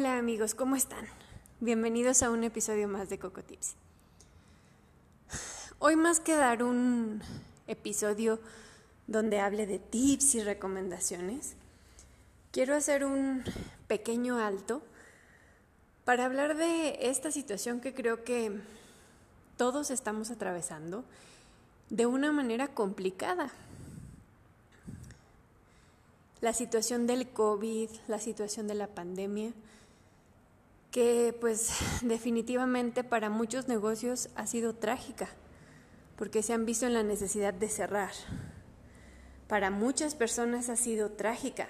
Hola amigos, ¿cómo están? Bienvenidos a un episodio más de Coco Tips. Hoy más que dar un episodio donde hable de tips y recomendaciones, quiero hacer un pequeño alto para hablar de esta situación que creo que todos estamos atravesando de una manera complicada. La situación del COVID, la situación de la pandemia, que pues definitivamente para muchos negocios ha sido trágica, porque se han visto en la necesidad de cerrar. Para muchas personas ha sido trágica,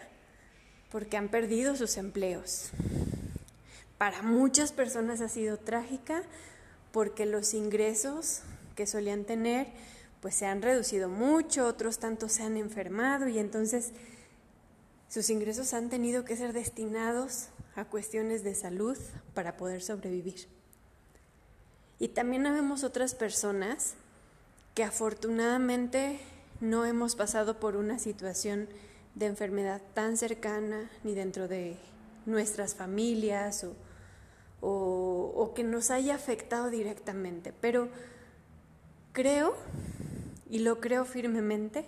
porque han perdido sus empleos. Para muchas personas ha sido trágica porque los ingresos que solían tener pues se han reducido mucho, otros tantos se han enfermado y entonces sus ingresos han tenido que ser destinados a cuestiones de salud para poder sobrevivir. Y también vemos otras personas que afortunadamente no hemos pasado por una situación de enfermedad tan cercana ni dentro de nuestras familias o, o, o que nos haya afectado directamente. Pero creo, y lo creo firmemente,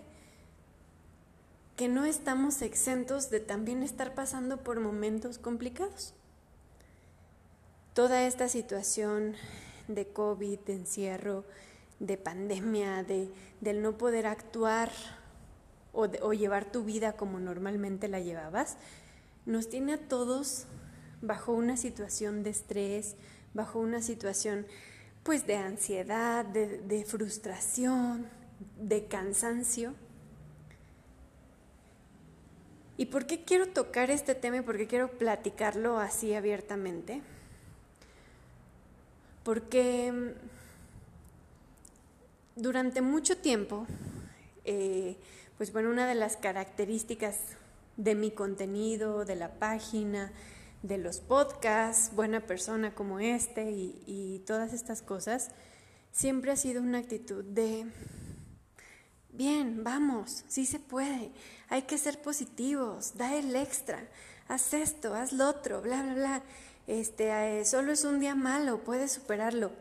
que no estamos exentos de también estar pasando por momentos complicados. Toda esta situación de COVID, de encierro, de pandemia, de, del no poder actuar o, llevar tu vida como normalmente la llevabas, nos tiene a todos bajo una situación de estrés, bajo una situación pues de ansiedad, de frustración, de cansancio. ¿Y por qué quiero tocar este tema y por qué quiero platicarlo así abiertamente? Porque mm, durante mucho tiempo, eh, pues bueno, una de las características de mi contenido, de la página, de los podcasts, buena persona como este y, y todas estas cosas, siempre ha sido una actitud de Bien, vamos, sí se puede. Hay que ser positivos, da el extra, haz esto, haz lo otro, bla, bla, bla. Este, eh, solo es un día malo, puedes superarlo.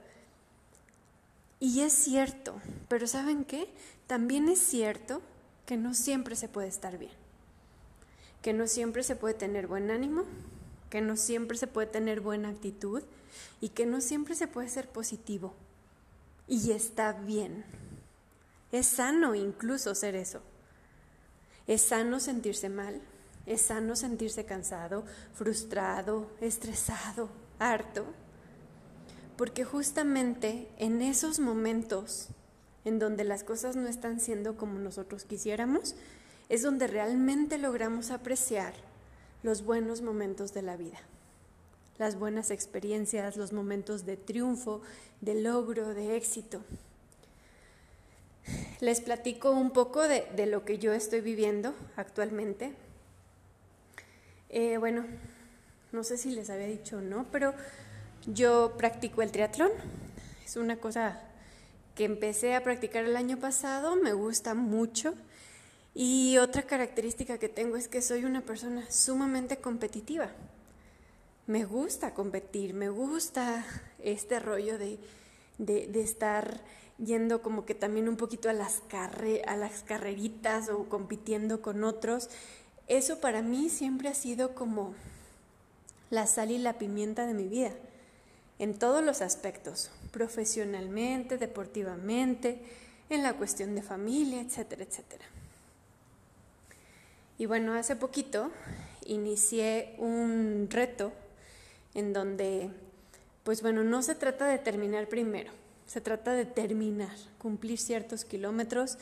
Y es cierto, pero ¿saben qué? También es cierto que no siempre se puede estar bien, que no siempre se puede tener buen ánimo, que no siempre se puede tener buena actitud y que no siempre se puede ser positivo. Y está bien. Es sano incluso ser eso. Es sano sentirse mal, es sano sentirse cansado, frustrado, estresado, harto, porque justamente en esos momentos en donde las cosas no están siendo como nosotros quisiéramos, es donde realmente logramos apreciar los buenos momentos de la vida, las buenas experiencias, los momentos de triunfo, de logro, de éxito les platico un poco de, lo que yo estoy viviendo actualmente. Eh, bueno, no sé si les había dicho o no, pero yo practico el triatlón. Es una cosa que empecé a practicar el año pasado, me gusta mucho. Y otra característica que tengo es que soy una persona sumamente competitiva. Me gusta competir, me gusta este rollo de, de estar yendo como que también un poquito a las, a las carreritas o compitiendo con otros. Eso para mí siempre ha sido como la sal y la pimienta de mi vida, en todos los aspectos, profesionalmente, deportivamente, en la cuestión de familia, etcétera, etcétera. Y bueno, hace poquito inicié un reto en donde, pues bueno, no se trata de terminar primero, se trata de terminar, cumplir ciertos kilómetros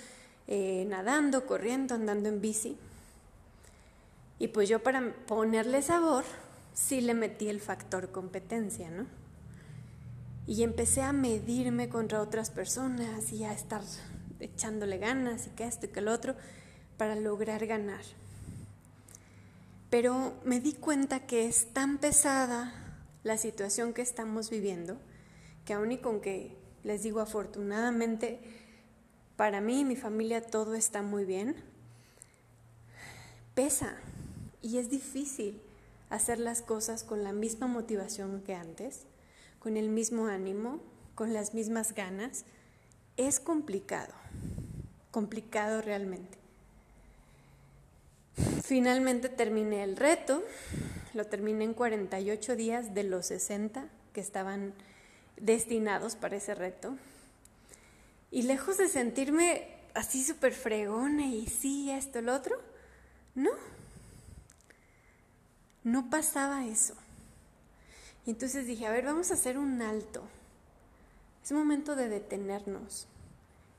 eh, nadando, corriendo, andando en bici. Y pues yo para ponerle sabor, sí le metí el factor competencia, ¿no? Y empecé a medirme contra otras personas y a estar echándole ganas y que esto y que lo otro para lograr ganar. Pero me di cuenta que es tan pesada la situación que estamos viviendo que aún y con que les digo afortunadamente para mí y mi familia todo está muy bien, pesa y es difícil hacer las cosas con la misma motivación que antes, con el mismo ánimo, con las mismas ganas. Es complicado, complicado realmente. Finalmente terminé el reto, lo terminé en 48 días de los 60 que estaban destinados para ese reto. Y lejos de sentirme así súper fregona y sí, esto, lo otro, no, no pasaba eso. Y entonces dije, a ver, vamos a hacer un alto. Es momento de detenernos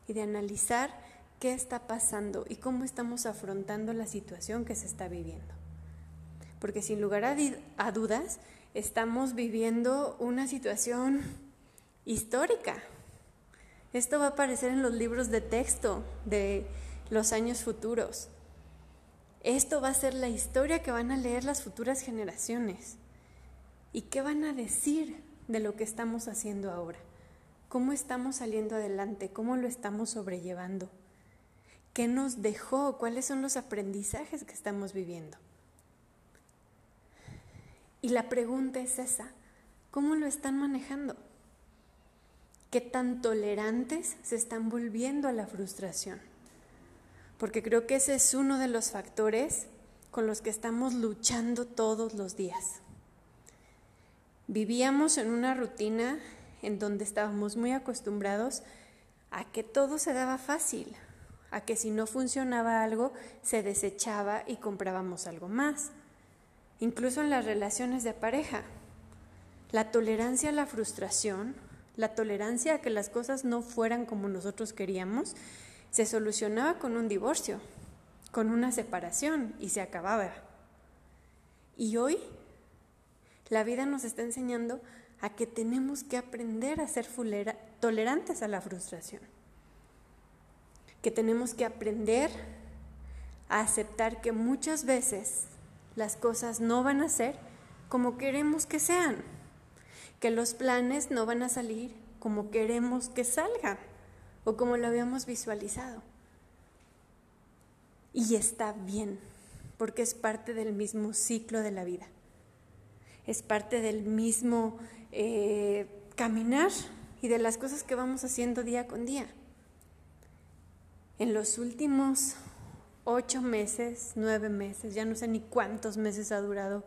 y de analizar qué está pasando y cómo estamos afrontando la situación que se está viviendo. Porque sin lugar a, dudas, estamos viviendo una situación histórica. Esto va a aparecer en los libros de texto de los años futuros. Esto va a ser la historia que van a leer las futuras generaciones. ¿Y qué van a decir de lo que estamos haciendo ahora? ¿Cómo estamos saliendo adelante? ¿Cómo lo estamos sobrellevando? ¿Qué nos dejó? ¿Cuáles son los aprendizajes que estamos viviendo? Y la pregunta es esa, ¿cómo lo están manejando? ¿Qué tan tolerantes se están volviendo a la frustración? porque creo que ese es uno de los factores con los que estamos luchando todos los días. Vivíamos en una rutina en donde estábamos muy acostumbrados a que todo se daba fácil, a que si no funcionaba algo se desechaba y comprábamos algo más. Incluso en las relaciones de pareja, la tolerancia a la frustración, la tolerancia a que las cosas no fueran como nosotros queríamos, se solucionaba con un divorcio, con una separación y se acababa. Y hoy la vida nos está enseñando a que tenemos que aprender a ser tolerantes a la frustración, que tenemos que aprender a aceptar que muchas veces las cosas no van a ser como queremos que sean, que los planes no van a salir como queremos que salgan o como lo habíamos visualizado. Y está bien, porque es parte del mismo ciclo de la vida. Es parte del mismo eh, caminar y de las cosas que vamos haciendo día con día. En los últimos ocho meses, nueve meses, ya no sé ni cuántos meses ha durado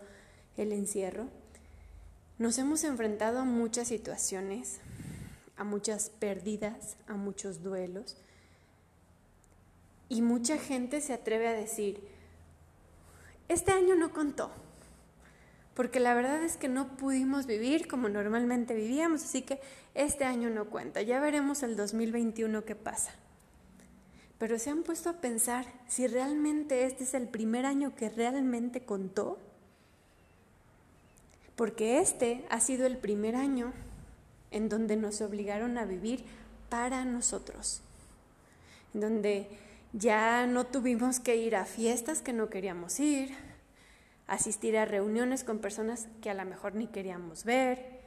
el encierro, nos hemos enfrentado a muchas situaciones, a muchas pérdidas, a muchos duelos. Y mucha gente se atreve a decir, este año no contó, porque la verdad es que no pudimos vivir como normalmente vivíamos, así que este año no cuenta, ya veremos el 2021 qué pasa. Pero se han puesto a pensar si realmente este es el primer año que realmente contó, porque este ha sido el primer año en donde nos obligaron a vivir para nosotros, en donde ya no tuvimos que ir a fiestas que no queríamos ir, asistir a reuniones con personas que a lo mejor ni queríamos ver,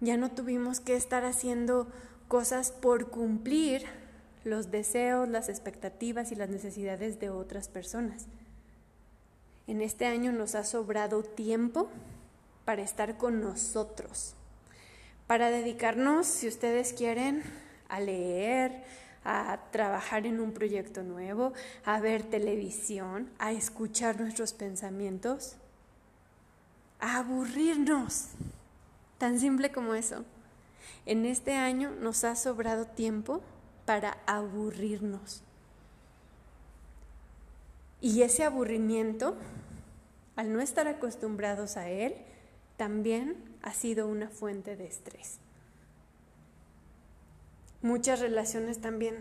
ya no tuvimos que estar haciendo cosas por cumplir los deseos, las expectativas y las necesidades de otras personas. En este año nos ha sobrado tiempo para estar con nosotros, para dedicarnos, si ustedes quieren, a leer, a trabajar en un proyecto nuevo, a ver televisión, a escuchar nuestros pensamientos, a aburrirnos. Tan simple como eso. En este año nos ha sobrado tiempo para aburrirnos. Y ese aburrimiento, al no estar acostumbrados a él, también ha sido una fuente de estrés. Muchas relaciones también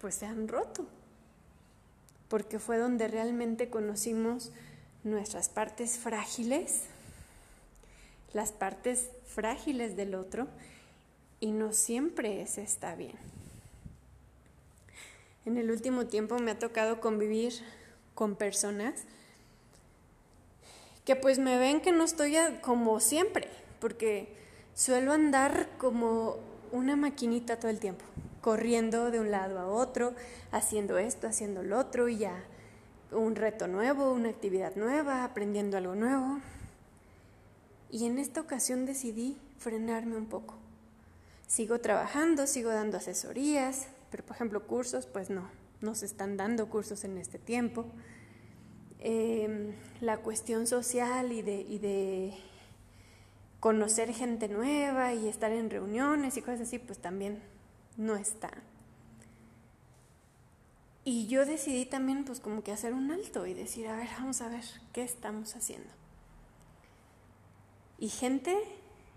pues se han roto porque fue donde realmente conocimos nuestras partes frágiles, las partes frágiles del otro, y no siempre ese está bien. En el último tiempo me ha tocado convivir con personas que pues me ven que no estoy como siempre, porque suelo andar como una maquinita todo el tiempo, corriendo de un lado a otro, haciendo esto, haciendo lo otro y ya un reto nuevo, una actividad nueva, aprendiendo algo nuevo. Y en esta ocasión decidí frenarme un poco. Sigo trabajando, sigo dando asesorías, pero por ejemplo cursos, pues no, no se están dando cursos en este tiempo. Em, la cuestión social y de, y de conocer gente nueva y estar en reuniones y cosas así, pues también no está. Y yo decidí también pues como que hacer un alto y decir, a ver, vamos a ver qué estamos haciendo. Y gente,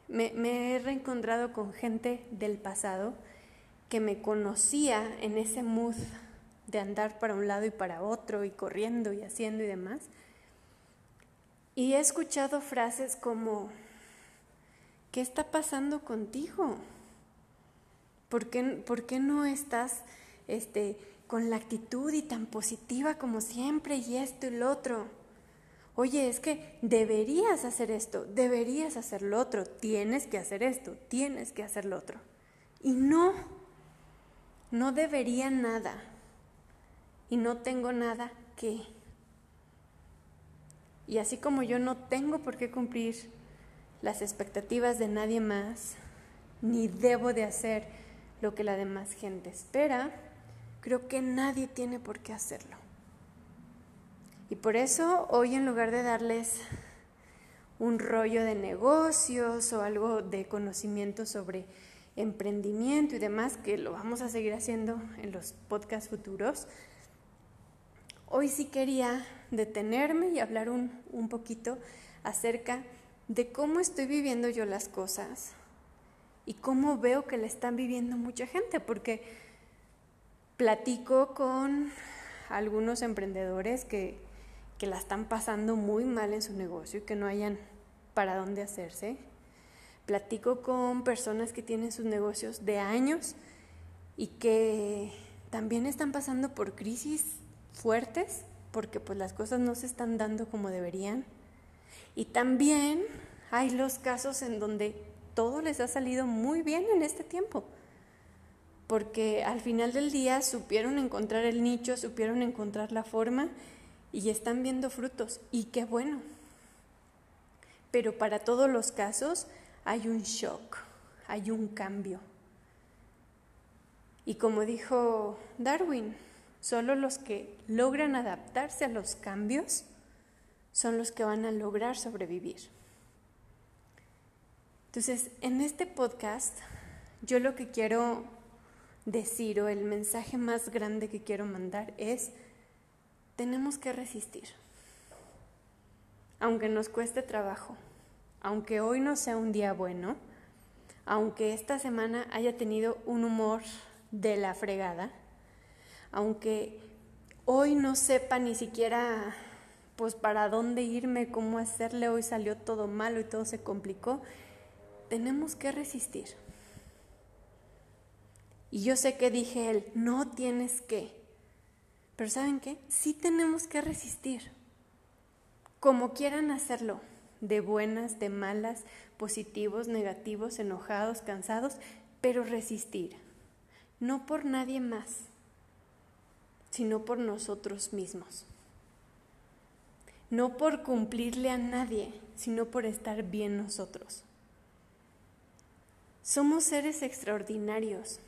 me, me he reencontrado con gente del pasado que me conocía en ese mood de andar para un lado y para otro y corriendo y haciendo y demás. Y he escuchado frases como, ¿qué está pasando contigo? ¿Por qué, por qué no estás este, con la actitud y tan positiva como siempre y esto y lo otro? Oye, es que deberías hacer esto, deberías hacer lo otro, tienes que hacer esto, tienes que hacer lo otro. Y no, no debería nada y no tengo nada que. Y así como yo no tengo por qué cumplir las expectativas de nadie más, ni debo de hacer lo que la demás gente espera, creo que nadie tiene por qué hacerlo. Y por eso hoy en lugar de darles un rollo de negocios o algo de conocimiento sobre emprendimiento y demás, que lo vamos a seguir haciendo en los podcasts futuros, Hoy sí quería detenerme y hablar un, un poquito acerca de cómo estoy viviendo yo las cosas y cómo veo que le están viviendo mucha gente, porque platico con algunos emprendedores que, que la están pasando muy mal en su negocio y que no hayan para dónde hacerse. Platico con personas que tienen sus negocios de años y que también están pasando por crisis fuertes porque pues las cosas no se están dando como deberían. Y también hay los casos en donde todo les ha salido muy bien en este tiempo, porque al final del día supieron encontrar el nicho, supieron encontrar la forma y están viendo frutos. Y qué bueno. Pero para todos los casos hay un shock, hay un cambio. Y como dijo Darwin, Solo los que logran adaptarse a los cambios son los que van a lograr sobrevivir. Entonces, en este podcast, yo lo que quiero decir o el mensaje más grande que quiero mandar es, tenemos que resistir. Aunque nos cueste trabajo, aunque hoy no sea un día bueno, aunque esta semana haya tenido un humor de la fregada, aunque hoy no sepa ni siquiera pues para dónde irme, cómo hacerle, hoy salió todo malo y todo se complicó, tenemos que resistir. Y yo sé que dije él, no tienes que. Pero ¿saben qué? Sí tenemos que resistir. Como quieran hacerlo, de buenas, de malas, positivos, negativos, enojados, cansados, pero resistir. No por nadie más sino por nosotros mismos. No por cumplirle a nadie, sino por estar bien nosotros. Somos seres extraordinarios.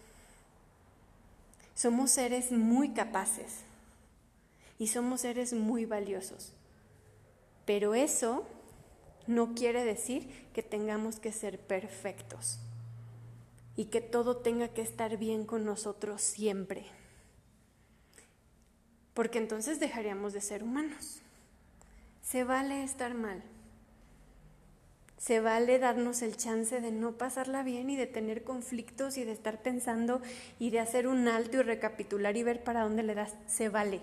Somos seres muy capaces y somos seres muy valiosos. Pero eso no quiere decir que tengamos que ser perfectos y que todo tenga que estar bien con nosotros siempre porque entonces dejaríamos de ser humanos. Se vale estar mal. Se vale darnos el chance de no pasarla bien y de tener conflictos y de estar pensando y de hacer un alto y recapitular y ver para dónde le das. Se vale.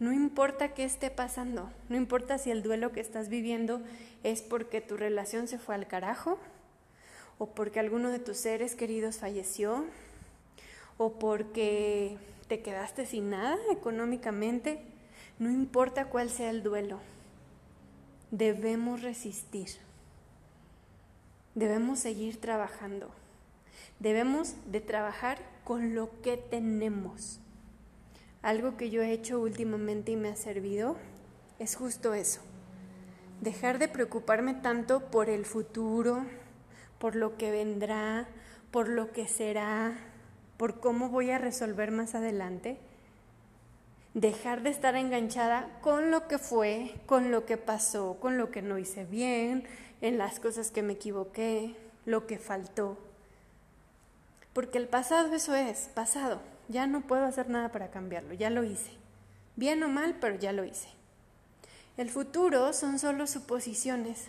No importa qué esté pasando, no importa si el duelo que estás viviendo es porque tu relación se fue al carajo, o porque alguno de tus seres queridos falleció, o porque te quedaste sin nada económicamente, no importa cuál sea el duelo, debemos resistir, debemos seguir trabajando, debemos de trabajar con lo que tenemos. Algo que yo he hecho últimamente y me ha servido es justo eso. Dejar de preocuparme tanto por el futuro, por lo que vendrá, por lo que será, por cómo voy a resolver más adelante. Dejar de estar enganchada con lo que fue, con lo que pasó, con lo que no hice bien, en las cosas que me equivoqué, lo que faltó. Porque el pasado eso es, pasado. Ya no puedo hacer nada para cambiarlo, ya lo hice. Bien o mal, pero ya lo hice. El futuro son solo suposiciones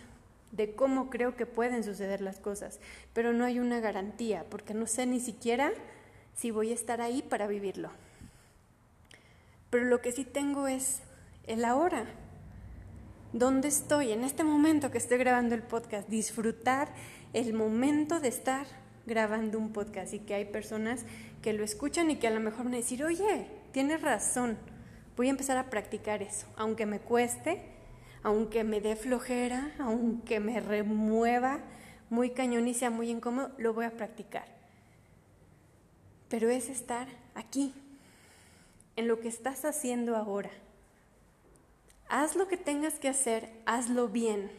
de cómo creo que pueden suceder las cosas, pero no hay una garantía, porque no sé ni siquiera si voy a estar ahí para vivirlo. Pero lo que sí tengo es el ahora. ¿Dónde estoy? En este momento que estoy grabando el podcast, disfrutar el momento de estar grabando un podcast y que hay personas que lo escuchan y que a lo mejor van a decir, oye, tienes razón, voy a empezar a practicar eso, aunque me cueste, aunque me dé flojera, aunque me remueva muy cañón y sea muy incómodo, lo voy a practicar. Pero es estar aquí, en lo que estás haciendo ahora. Haz lo que tengas que hacer, hazlo bien,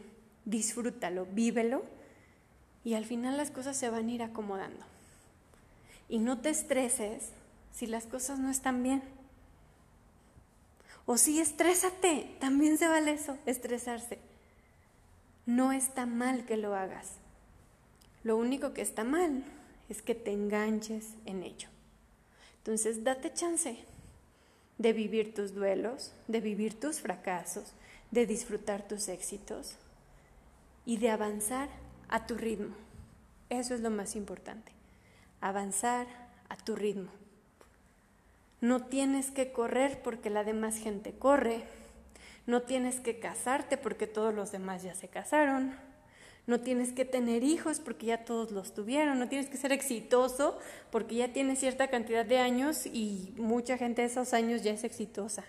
disfrútalo, vívelo y al final las cosas se van a ir acomodando. Y no te estreses si las cosas no están bien. O sí, estrésate, también se vale eso, estresarse. No está mal que lo hagas. Lo único que está mal es que te enganches en ello. Entonces, date chance de vivir tus duelos, de vivir tus fracasos, de disfrutar tus éxitos y de avanzar a tu ritmo. Eso es lo más importante, avanzar a tu ritmo. No tienes que correr porque la demás gente corre, no tienes que casarte porque todos los demás ya se casaron, no tienes que tener hijos porque ya todos los tuvieron, no tienes que ser exitoso porque ya tienes cierta cantidad de años y mucha gente de esos años ya es exitosa.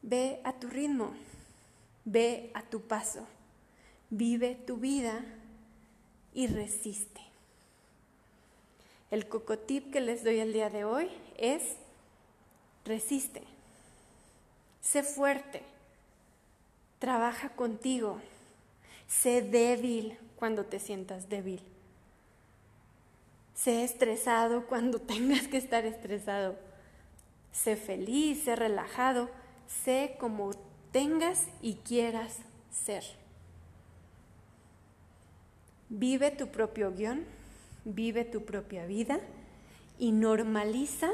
Ve a tu ritmo, ve a tu paso. Vive tu vida y resiste. El cocotip que les doy el día de hoy es resiste. Sé fuerte. Trabaja contigo. Sé débil cuando te sientas débil. Sé estresado cuando tengas que estar estresado. Sé feliz, sé relajado, sé como tengas y quieras ser. Vive tu propio guion, vive tu propia vida y normaliza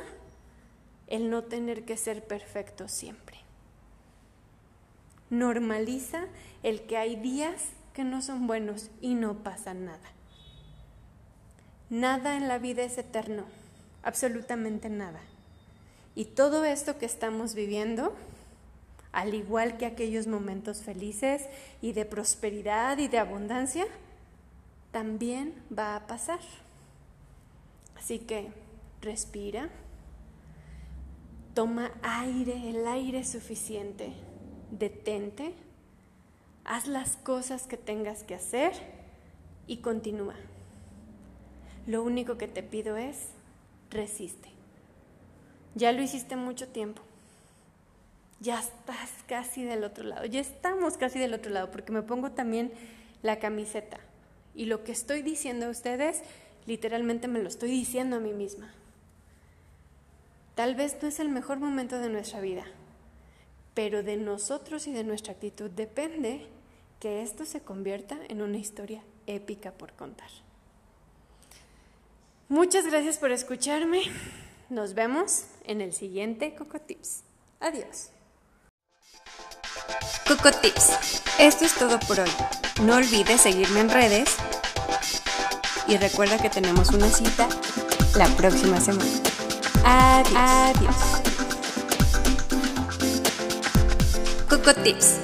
el no tener que ser perfecto siempre. Normaliza el que hay días que no son buenos y no pasa nada. Nada en la vida es eterno, absolutamente nada. Y todo esto que estamos viviendo, al igual que aquellos momentos felices y de prosperidad y de abundancia, también va a pasar. Así que respira, toma aire, el aire suficiente, detente, haz las cosas que tengas que hacer y continúa. Lo único que te pido es resiste. Ya lo hiciste mucho tiempo. Ya estás casi del otro lado. Ya estamos casi del otro lado porque me pongo también la camiseta. Y lo que estoy diciendo a ustedes, literalmente me lo estoy diciendo a mí misma. Tal vez no es el mejor momento de nuestra vida, pero de nosotros y de nuestra actitud depende que esto se convierta en una historia épica por contar. Muchas gracias por escucharme. Nos vemos en el siguiente Coco Tips. Adiós. Coco Tips. Esto es todo por hoy. No olvides seguirme en redes y recuerda que tenemos una cita la próxima semana. Adiós. Adiós. Tips.